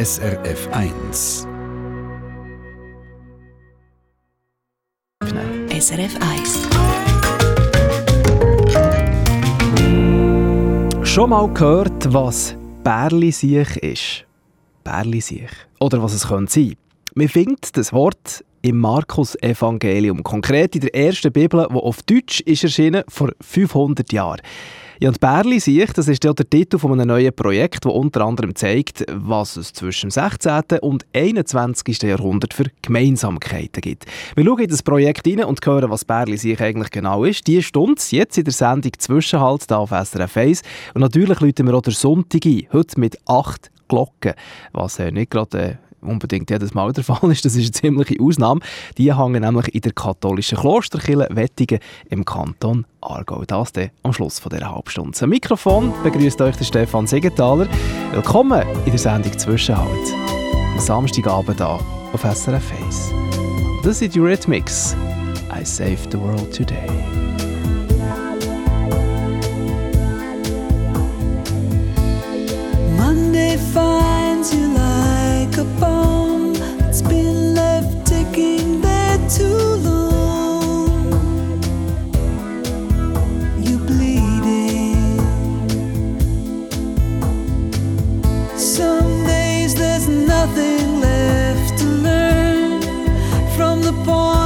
SRF 1. SRF 1. Schon mal gehört, was Bärli-Siech ist? Bärli-Siech. Oder was es könnte sein. Man findet das Wort im Markus-Evangelium. Konkret in der ersten Bibel, die auf Deutsch ist erschienen vor 500 Jahren. Ja, und Bärli sich, das ist ja der Titel von einem neuen Projekt, das unter anderem zeigt, was es zwischen dem 16. und 21. Jahrhundert für Gemeinsamkeiten gibt. Wir schauen in das Projekt rein und hören, was Bärli sich eigentlich genau ist. Die Stunde jetzt in der Sendung Zwischenhalt hier auf SRF 1. Und natürlich läuten wir auch der Sonntag ein, heute mit acht Glocken, was äh, nicht gerade... Äh, unbedingt jedes Mal der Fall ist. Das ist eine ziemliche Ausnahme. Die hängen nämlich in der katholischen Klosterkirche Wettigen im Kanton Aargau. Das dann am Schluss von dieser Halbstunde. Am Mikrofon begrüßt euch der Stefan Siegenthaler. Willkommen in der Sendung Zwischenhalt. Am Samstagabend hier auf SRF 1. Das sind die Rhythmics. I saved the world today. Monday finds you a bomb. It's been left ticking there too long. You bleeding. Some days there's nothing left to learn from the point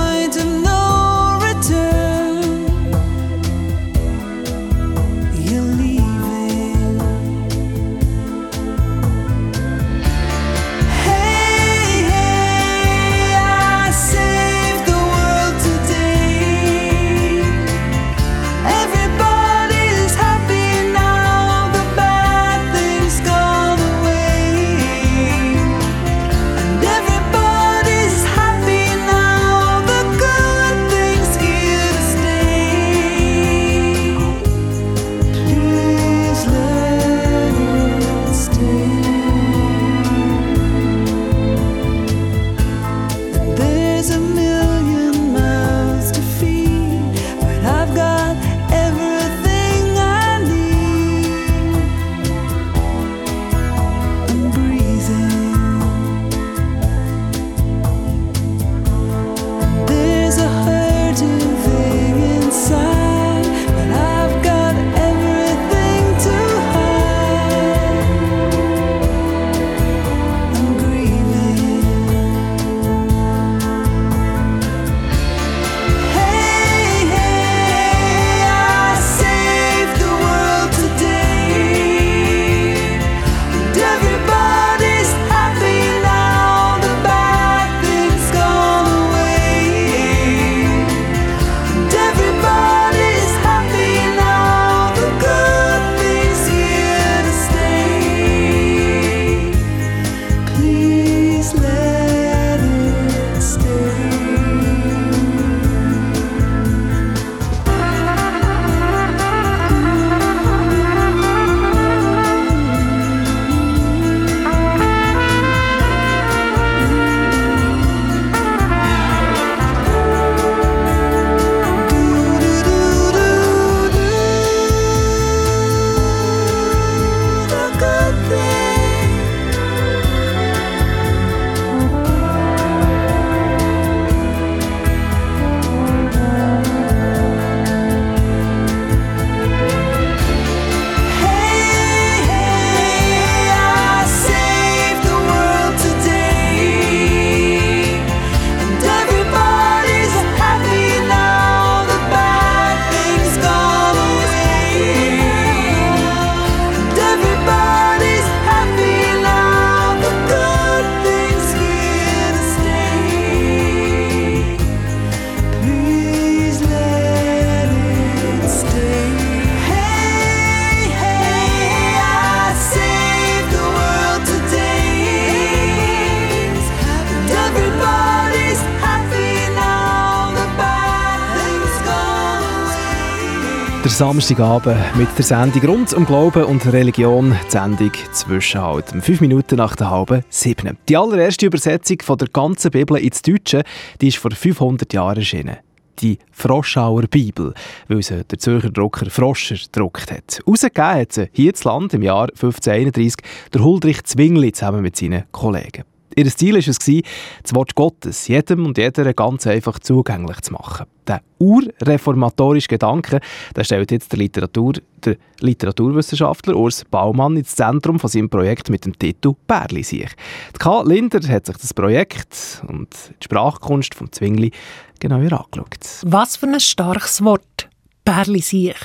Der Samstagabend mit der Sendung rund um Glauben und Religion, die Sendung Zwischenhalt. Fünf Minuten nach der halben siebten. Die allererste Übersetzung von der ganzen Bibel ins Deutsche, die ist vor 500 Jahren erschienen. die Froschauer Bibel, weil sie der Zürcher Drucker Froscher gedruckt hat. Ausgegeben hat sie hierzland im Jahr 1531 der Huldrich Zwingli zusammen mit seinen Kollegen. Ihr Ziel war es, das Wort Gottes jedem und jeder ganz einfach zugänglich zu machen. Der urreformatorische Gedanke der stellt jetzt der, Literatur, der Literaturwissenschaftler Urs Baumann ins Zentrum von seinem Projekt mit dem Titel «Bärli sich». K. Linder hat sich das Projekt und die Sprachkunst vom Zwingli genauer angeschaut. Was für ein starkes Wort. «Bärli sich».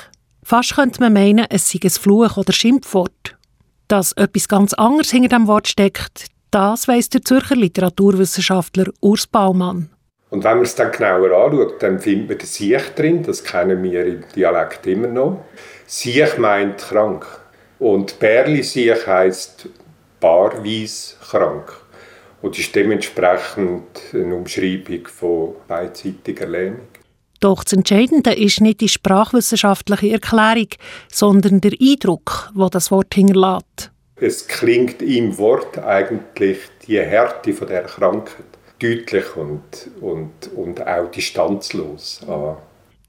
Fast könnte man meinen, es sei ein Fluch oder Schimpfwort. Dass etwas ganz anderes hinter dem Wort steckt, das weiss der Zürcher Literaturwissenschaftler Urs Baumann. Und wenn man es dann genauer anschaut, dann findet man den Siech drin, das kennen wir im Dialekt immer noch. Siech meint krank. Und Bärli-Siech heisst barweis krank. Und ist dementsprechend eine Umschreibung von beidseitiger Lähmung. Doch das Entscheidende ist nicht die sprachwissenschaftliche Erklärung, sondern der Eindruck, wo das Wort hinterlässt. Es klingt im Wort eigentlich die Härte von der Krankheit deutlich und, und, und auch distanzlos an.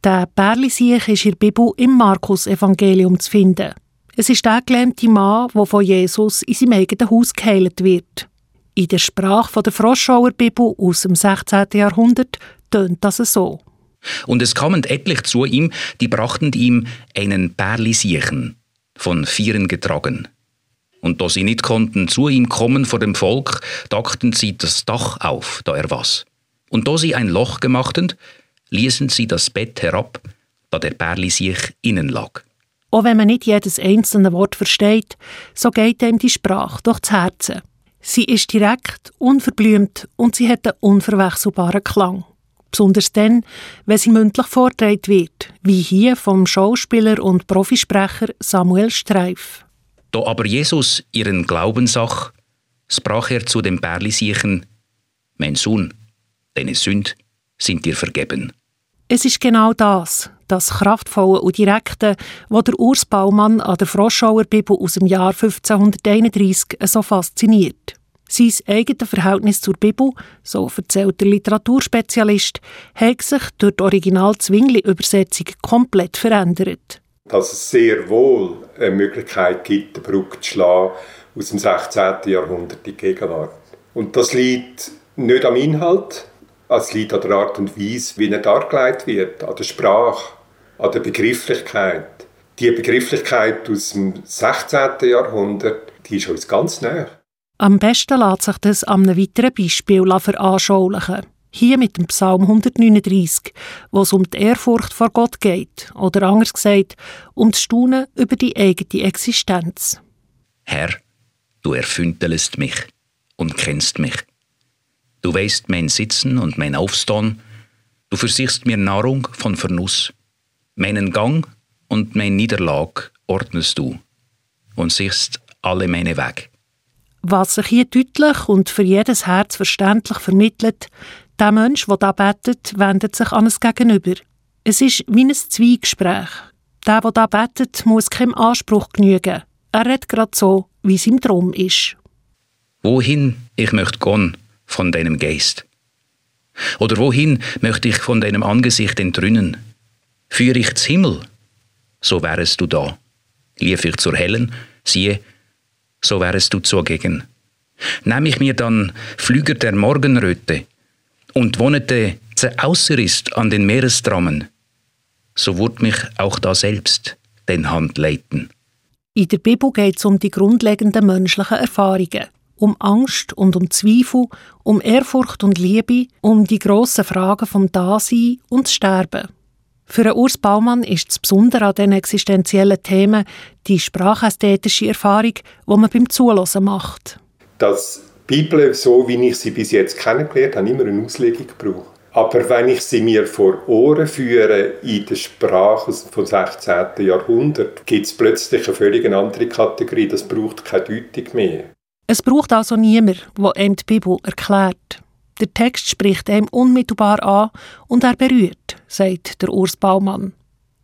Der Bärlisiech ist in der Bibel im Markus-Evangelium zu finden. Es ist der gelähmte Mann, der von Jesus in seinem eigenen Haus geheilt wird. In der Sprache der Froschauer Bibel aus dem 16. Jahrhundert tönt das so. Und es kamen etlich zu ihm, die brachten ihm einen Bärlisiechen, von Vieren getragen. Und da sie nicht konnten zu ihm kommen vor dem Volk, dachten sie das Dach auf, da er was. Und da sie ein Loch gemachten, ließen sie das Bett herab, da der Bärli sich innen lag. Auch wenn man nicht jedes einzelne Wort versteht, so geht ihm die Sprache durch das Herz. Sie ist direkt, unverblümt und sie hat einen unverwechselbaren Klang. Besonders dann, wenn sie mündlich vortragen wird, wie hier vom Schauspieler und Profisprecher Samuel Streif. Da aber Jesus ihren Glauben sah, sprach er zu dem Bärlisiechen, Mein Sohn, deine Sünd sind dir vergeben. Es ist genau das, das Kraftvolle und Direkte, was der Urs Baumann an der Froschauer Bibel aus dem Jahr 1531 so fasziniert. Sein eigenes Verhältnis zur Bibel, so erzählt der Literaturspezialist, hat sich durch die Original-Zwingli-Übersetzung komplett verändert dass es sehr wohl eine Möglichkeit gibt, eine Brücke zu schlagen aus dem 16. Jahrhundert in die Gegenwart. Und das liegt nicht am Inhalt, es liegt an der Art und Weise, wie er dargelegt wird, an der Sprache, an der Begrifflichkeit. Die Begrifflichkeit aus dem 16. Jahrhundert, die ist uns ganz nah. Am besten lässt sich das an einem weiteren Beispiel veranschaulichen. Hier mit dem Psalm 139, wo es um die Ehrfurcht vor Gott geht, oder anders gesagt, um das Staunen über die eigene Existenz. Herr, du erfündelest mich und kennst mich. Du weißt mein Sitzen und mein Aufstehen, du versichst mir Nahrung von Vernuss. Meinen Gang und mein Niederlag ordnest du und siehst alle meine Wege. Was sich hier deutlich und für jedes Herz verständlich vermittelt, der Mensch, der da betet, wendet sich an ein Gegenüber. Es ist wie ein Zweigespräch. Der, der da betet, muss keinem Anspruch genügen. Er redet gerade so, wie es ihm drum ist. Wohin ich möchte gehen von deinem Geist? Oder wohin möchte ich von deinem Angesicht entrünnen? Führe ich zum Himmel, so wärest du da. Lief ich zur Hellen, siehe, so wärest du zugegen. Nahm ich mir dann Flüger der Morgenröte, und wohnete außer ist an den Meerestrammen, so wurde mich auch da selbst den Hand leiten. In der Bibel geht es um die grundlegenden menschlichen Erfahrungen, um Angst und um Zweifel, um Ehrfurcht und Liebe, um die grossen Fragen vom Dasein und Sterben. Für Urs Baumann ist das Besondere an diesen existenziellen Themen die sprachästhetische Erfahrung, die man beim Zuhören macht. Das Bibel, so wie ich sie bis jetzt kennengelernt habe, immer eine Auslegung gebraucht. Aber wenn ich sie mir vor Ohren führe in der Sprache vom 16. Jahrhundert, gibt es plötzlich eine völlig andere Kategorie. Das braucht keine Deutung mehr. Es braucht also niemand, der einem die Bibel erklärt. Der Text spricht einem unmittelbar an und er berührt, sagt der Urs Baumann.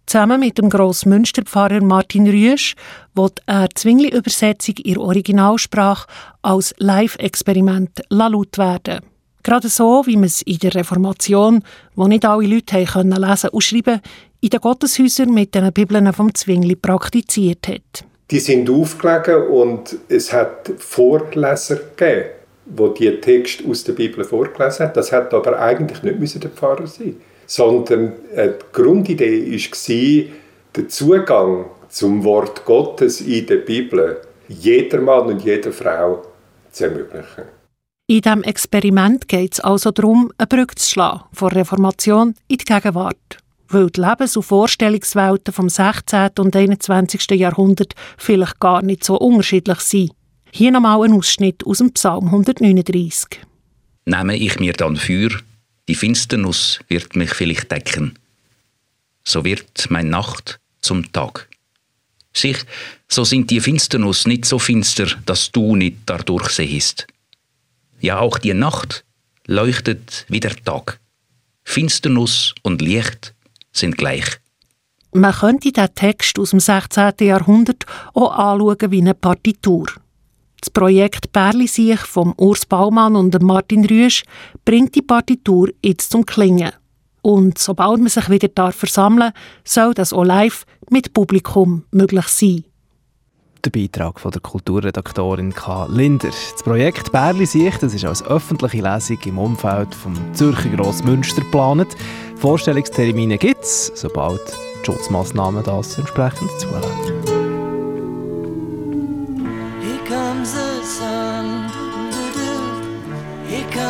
Zusammen mit dem Grossmünsterpfarrer Martin Rüesch wird eine Zwingli-Übersetzung in Originalsprache als Live-Experiment laut werden. Gerade so, wie man es in der Reformation, wo nicht alle Leute können lesen und schreiben, in den Gotteshäusern mit den Bibeln vom Zwingli praktiziert hat. Die sind aufgelegen und es hat Vorleser gegeben, wo die Texte aus der Bibel vorgelesen haben. Das hat aber eigentlich nicht der Pfarrer sein, sondern äh, die Grundidee war, den Zugang zum Wort Gottes in der Bibel jeder Mann und jeder Frau zu ermöglichen. In diesem Experiment geht es also darum, eine Brücke zu schlagen von Reformation in die Gegenwart. Weil die Lebens- und Vorstellungswelten vom 16. und 21. Jahrhundert vielleicht gar nicht so unterschiedlich sind. Hier nochmal ein Ausschnitt aus dem Psalm 139. Nehme ich mir dann für, die Finsternuss wird mich vielleicht decken. So wird mein Nacht zum Tag. Sich, so sind die Finsternuss nicht so finster, dass du nicht dadurch sehst. Ja, auch die Nacht leuchtet wie der Tag. Finsternuss und Licht sind gleich. Man könnte diesen Text aus dem 16. Jahrhundert auch anschauen wie eine Partitur. Das Projekt Perlisiech vom Urs Baumann und Martin Rüsch bringt die Partitur jetzt zum Klingen. Und sobald man sich wieder darf versammeln soll das auch live mit Publikum möglich sein. Der Beitrag von der Kulturredaktorin K. Linder. Das Projekt Bärli Sicht das ist als öffentliche Lesung im Umfeld vom Zürcher Grossmünster geplant. Vorstellungstermine gibt es, sobald die Schutzmaßnahmen das entsprechend zulassen.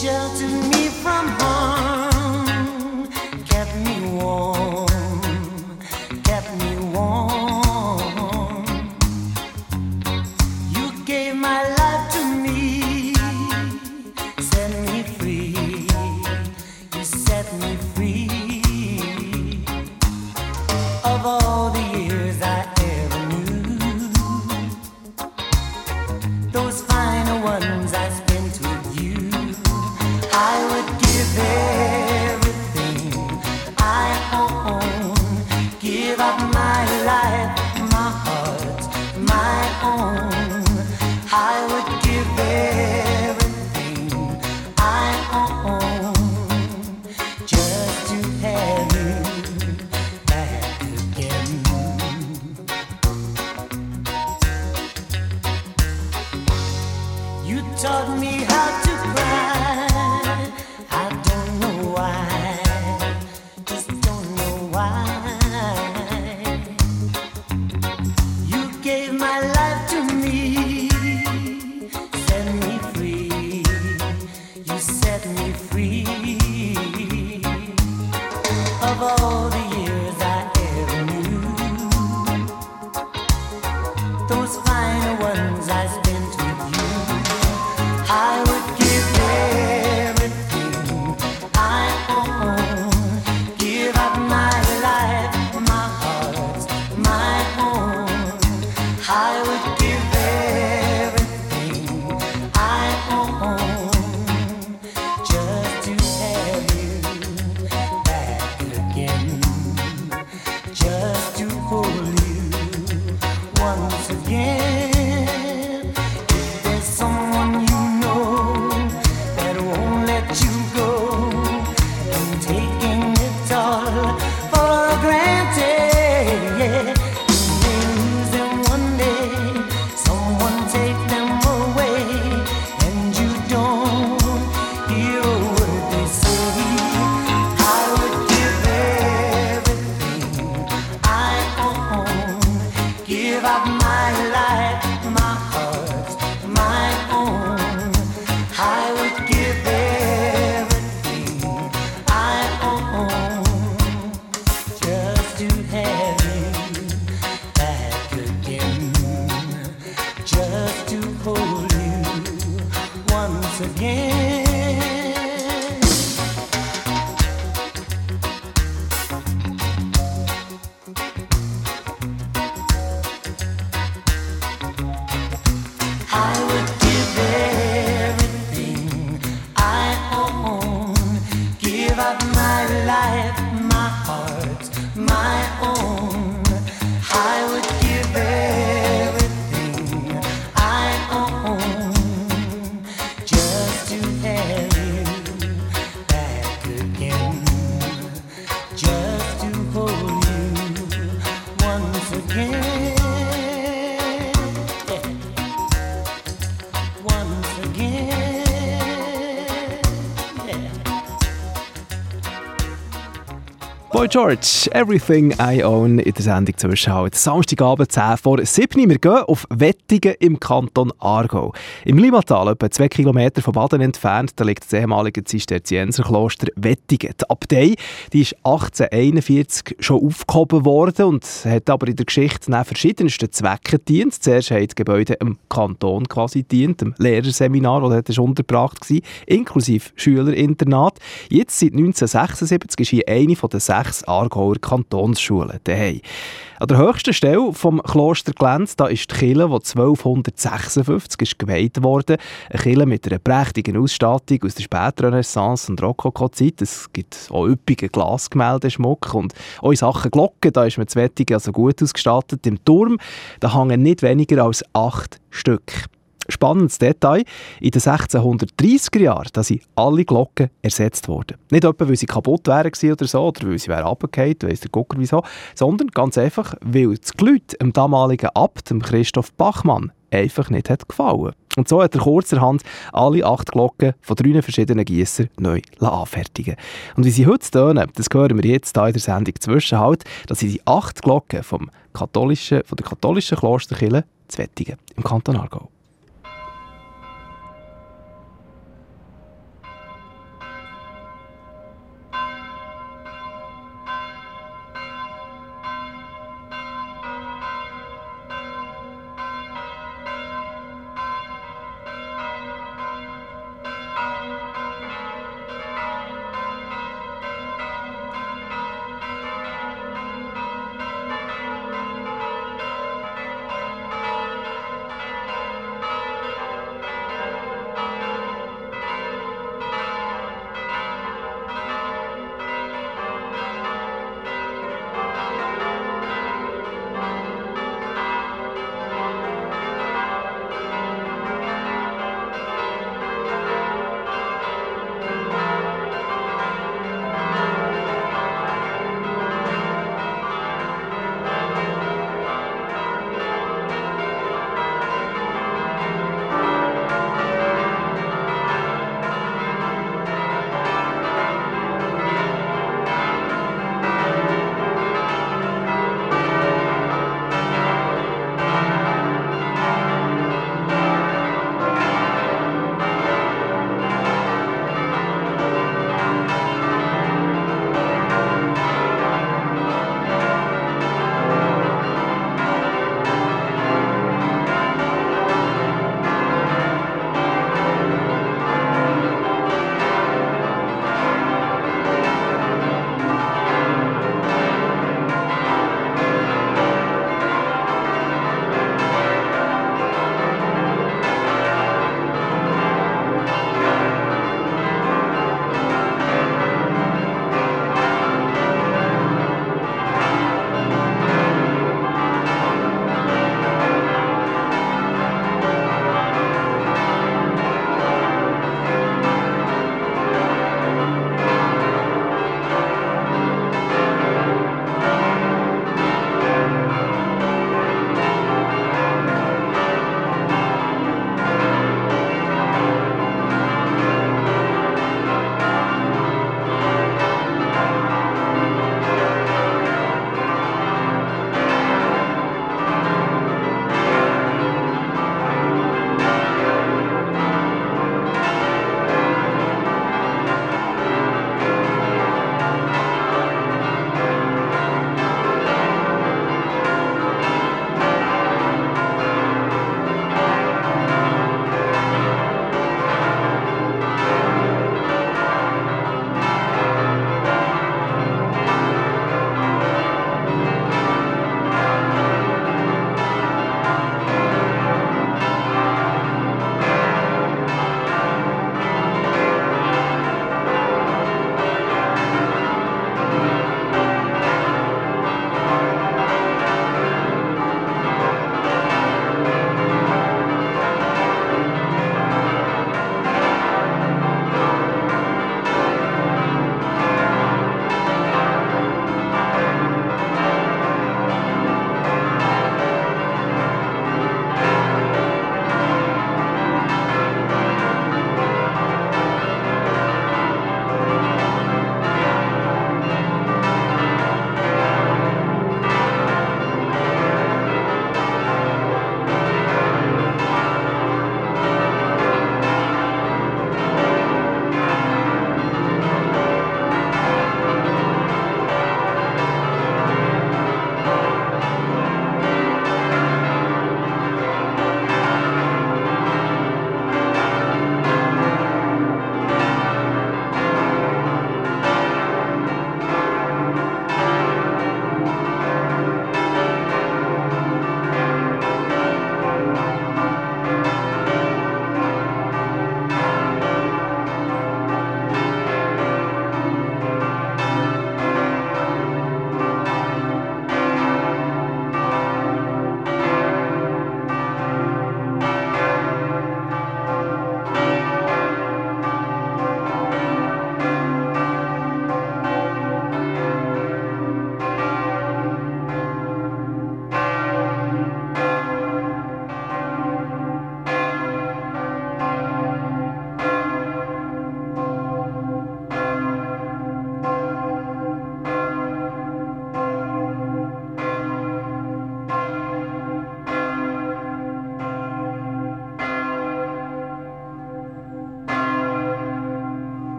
shelter me. taught me how to cry. again. George, Everything I Own in der Sendung Zwischenhalt. Samstagabend 10 vor 7 Wir gehen auf Wettigen im Kanton Aargau. Im Limatal, etwa 2 Kilometer von Baden entfernt, da liegt das ehemalige Zisterzienserkloster Wettigen. Die Abtei die ist 1841 schon aufgehoben worden und hat aber in der Geschichte nach verschiedensten Zwecken gedient. Zuerst hat das Gebäude im Kanton quasi dient, dem Lehrerseminar, das dort untergebracht war, inklusive Schülerinternat. Jetzt, seit 1976, ist hier eine von den sechs Aargauer Kantonsschulen daheim. An der höchsten Stelle vom Kloster Glenz, da ist die Kille, die 1256 ist geweiht wurde. Eine Kille mit einer prächtigen Ausstattung aus der Spätrenaissance und Rokoko-Zeit. Es gibt auch üppigen Glasgemäldeschmuck und auch in Sachen Glocken, da ist man zu Wettigen also gut ausgestattet. Im Turm, da hängen nicht weniger als acht Stück spannendes Detail. In den 1630er Jahren da sind alle Glocken ersetzt worden. Nicht etwa, weil sie kaputt wären oder so, oder weil sie wären runtergefallen, weiss der Gucker wieso, sondern ganz einfach, weil das Glüt dem damaligen Abt, dem Christoph Bachmann, einfach nicht hat gefallen. Und so hat er kurzerhand alle acht Glocken von drei verschiedenen Gießern neu anfertigen Und wie sie heute tönen, das hören wir jetzt hier in der Sendung Zwischenhalt, das sind die acht Glocken vom katholischen, von der katholischen Klosterkirche Zwettigen im Kanton Aargau.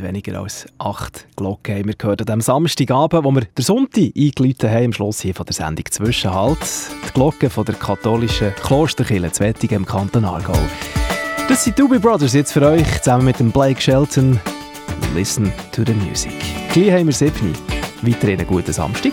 nicht weniger als acht Glocken haben wir gehört an diesem Samstagabend, wo wir den Sonntag eingeläutet haben, am Schluss hier von der Sendung «Zwischenhalt». Die Glocke von der katholischen Klosterkirche Zwettigen im Kanton Aargau. Das sind Doobie Brothers jetzt für euch, zusammen mit dem Blake Shelton. Listen to the music. Gleich haben wir sieben. Weiterhin einen guten Samstag.